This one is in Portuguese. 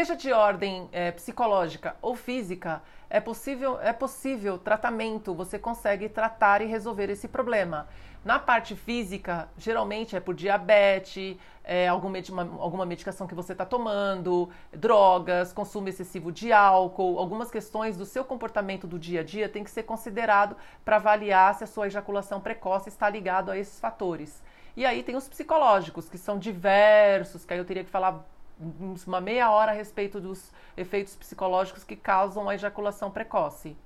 Seja de ordem é, psicológica ou física, é possível, é possível tratamento, você consegue tratar e resolver esse problema. Na parte física, geralmente é por diabetes, é, alguma, medicação que você está tomando, drogas, consumo excessivo de álcool, algumas questões do seu comportamento do dia a dia tem que ser considerado para avaliar se a sua ejaculação precoce está ligado a esses fatores. E aí tem os psicológicos, que são diversos, que aí eu teria que falar uma meia hora a respeito dos efeitos psicológicos que causam a ejaculação precoce.